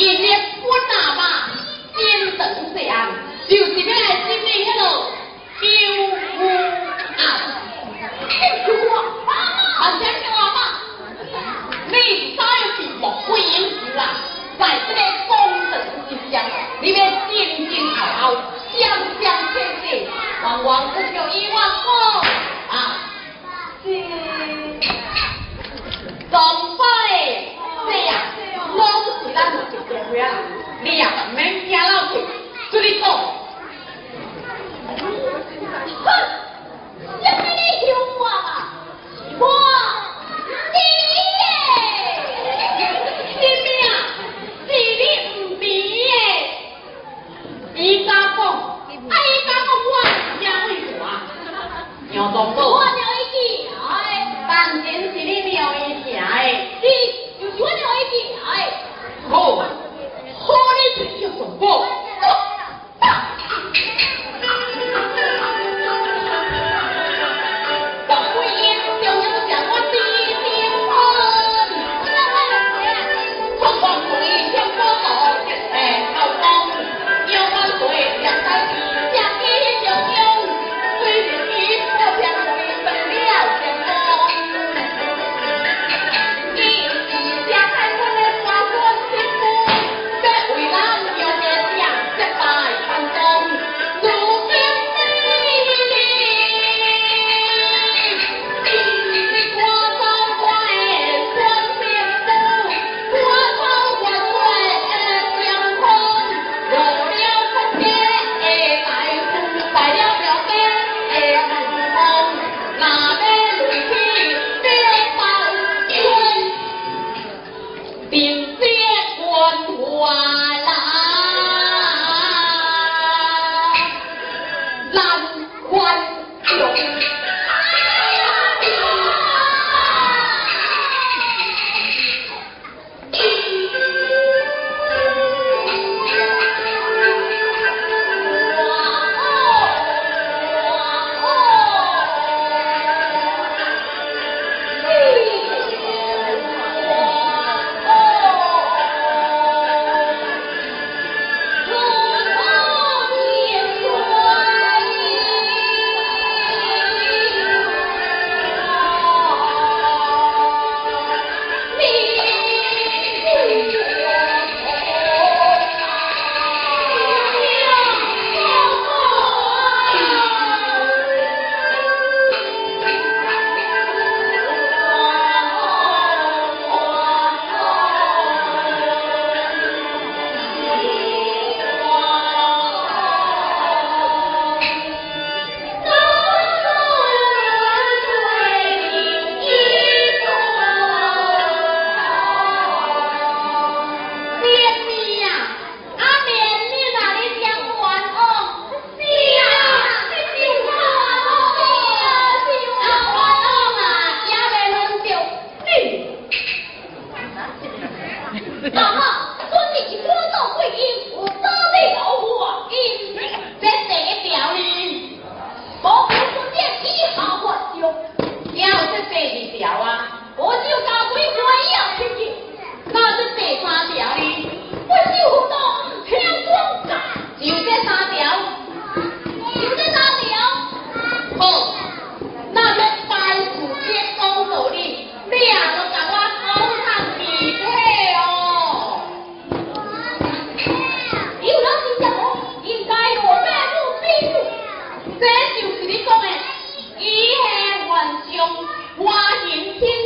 It Lord. 下还将呢？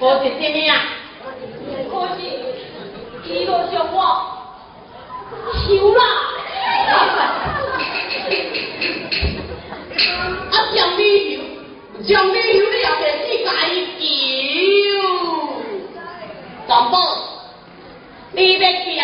这是什么呀？可是，伊落上我求啦！啊，将旅游，将旅游你也别去解救。长宝，你要强强，